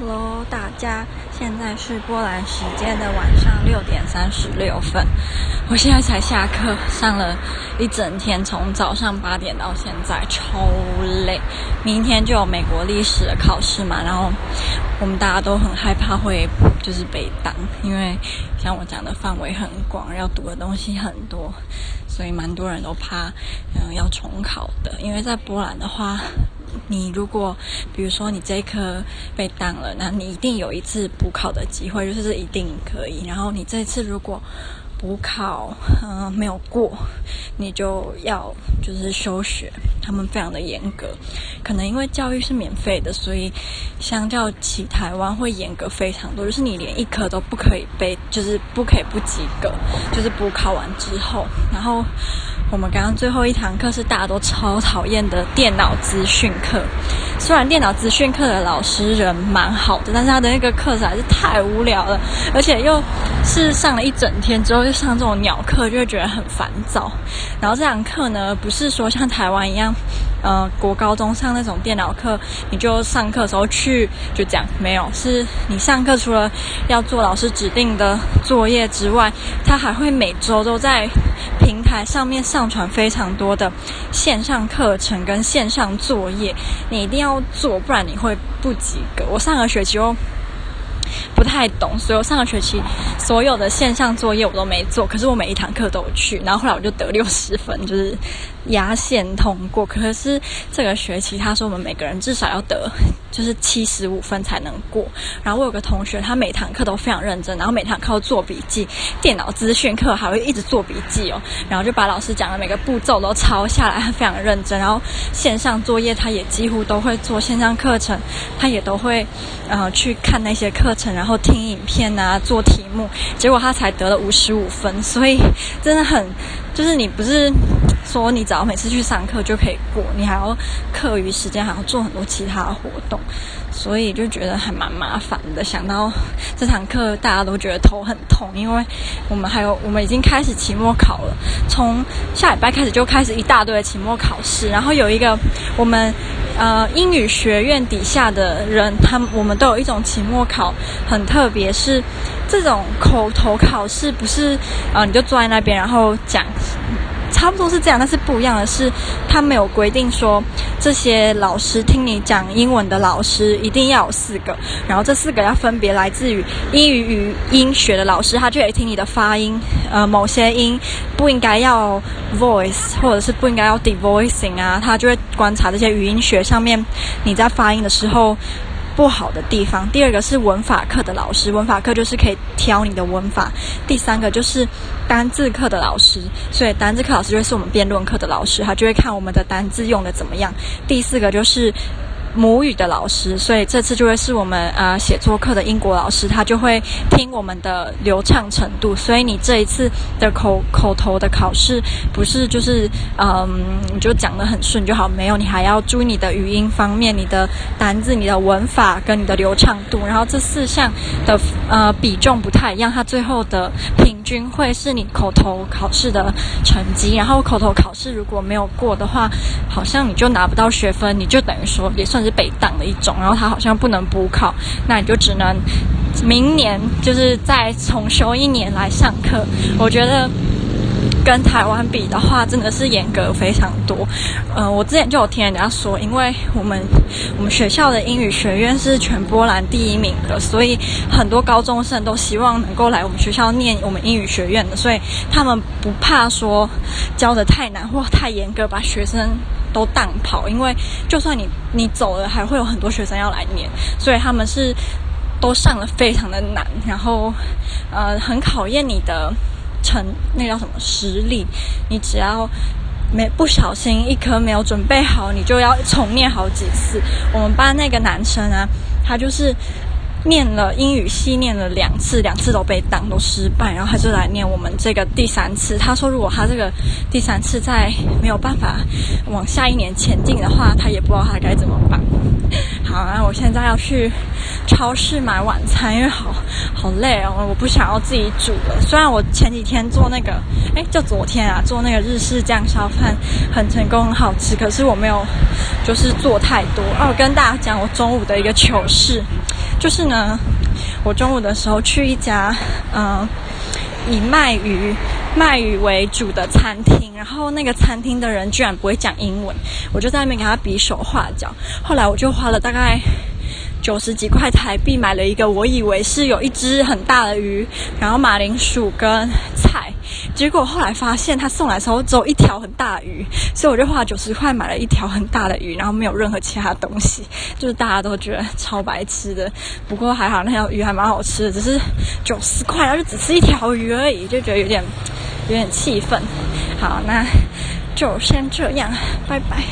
Hello，大家，现在是波兰时间的晚上六点三十六分。我现在才下课，上了一整天，从早上八点到现在，超累。明天就有美国历史的考试嘛，然后我们大家都很害怕会就是被挡，因为像我讲的范围很广，要读的东西很多，所以蛮多人都怕嗯要重考的。因为在波兰的话。你如果比如说你这一科被当了，那你一定有一次补考的机会，就是一定可以。然后你这次如果补考嗯、没有过，你就要就是休学。他们非常的严格，可能因为教育是免费的，所以相较起台湾会严格非常多。就是你连一科都不可以被，就是不可以不及格，就是补考完之后，然后。我们刚刚最后一堂课是大家都超讨厌的电脑资讯课。虽然电脑资讯课的老师人蛮好的，但是他的那个课实在是太无聊了，而且又是上了一整天之后又上这种鸟课，就会觉得很烦躁。然后这堂课呢，不是说像台湾一样。呃，国高中上那种电脑课，你就上课的时候去就讲没有，是你上课除了要做老师指定的作业之外，他还会每周都在平台上面上传非常多的线上课程跟线上作业，你一定要做，不然你会不及格。我上个学期又不太懂，所以我上个学期所有的线上作业我都没做，可是我每一堂课都有去，然后后来我就得六十分，就是。压线通过，可是这个学期他说我们每个人至少要得就是七十五分才能过。然后我有个同学，他每堂课都非常认真，然后每堂课都做笔记，电脑资讯课还会一直做笔记哦，然后就把老师讲的每个步骤都抄下来，他非常认真。然后线上作业他也几乎都会做，线上课程他也都会呃去看那些课程，然后听影片啊，做题目，结果他才得了五十五分，所以真的很。就是你不是说你只要每次去上课就可以过，你还要课余时间还要做很多其他的活动，所以就觉得还蛮麻烦的。想到这堂课大家都觉得头很痛，因为我们还有我们已经开始期末考了，从下礼拜开始就开始一大堆的期末考试，然后有一个我们呃英语学院底下的人，他们我们都有一种期末考，很特别是。这种口头考试不是，呃，你就坐在那边然后讲，差不多是这样，但是不一样的是，他没有规定说这些老师听你讲英文的老师一定要有四个，然后这四个要分别来自于英语语音学的老师，他就会听你的发音，呃，某些音不应该要 voice，或者是不应该要 devoicing 啊，他就会观察这些语音学上面你在发音的时候。不好的地方。第二个是文法课的老师，文法课就是可以挑你的文法。第三个就是单字课的老师，所以单字课老师就是我们辩论课的老师，他就会看我们的单字用的怎么样。第四个就是。母语的老师，所以这次就会是我们呃写作课的英国老师，他就会听我们的流畅程度。所以你这一次的口口头的考试，不是就是嗯你就讲得很顺就好，没有，你还要注意你的语音方面、你的单字、你的文法跟你的流畅度。然后这四项的呃比重不太一样，它最后的平均会是你口头考试的成绩。然后口头考试如果没有过的话，好像你就拿不到学分，你就等于说也算。是北档的一种，然后他好像不能补考，那你就只能明年就是再重修一年来上课。我觉得跟台湾比的话，真的是严格非常多。呃，我之前就有听人家说，因为我们我们学校的英语学院是全波兰第一名的，所以很多高中生都希望能够来我们学校念我们英语学院的，所以他们不怕说教得太难或太严格，把学生。都当跑，因为就算你你走了，还会有很多学生要来念，所以他们是都上了非常的难，然后呃很考验你的成那叫什么实力，你只要没不小心一科没有准备好，你就要重念好几次。我们班那个男生啊，他就是。念了英语系，念了两次，两次都被挡，都失败，然后他就来念我们这个第三次。他说，如果他这个第三次再没有办法往下一年前进的话，他也不知道他该怎么办。好，那我现在要去超市买晚餐，因为好好累哦，我不想要自己煮了。虽然我前几天做那个，哎，就昨天啊，做那个日式酱烧饭很成功，很好吃，可是我没有就是做太多。哦，我跟大家讲我中午的一个糗事。就是呢，我中午的时候去一家嗯、以卖鱼卖鱼为主的餐厅，然后那个餐厅的人居然不会讲英文，我就在那边给他比手画脚。后来我就花了大概。九十几块台币买了一个，我以为是有一只很大的鱼，然后马铃薯跟菜，结果后来发现他送来的时候只有一条很大鱼，所以我就花九十块买了一条很大的鱼，然后没有任何其他东西，就是大家都觉得超白痴的。不过还好那条鱼还蛮好吃的，只是九十块，然后就只吃一条鱼而已，就觉得有点有点气愤。好，那就先这样，拜拜。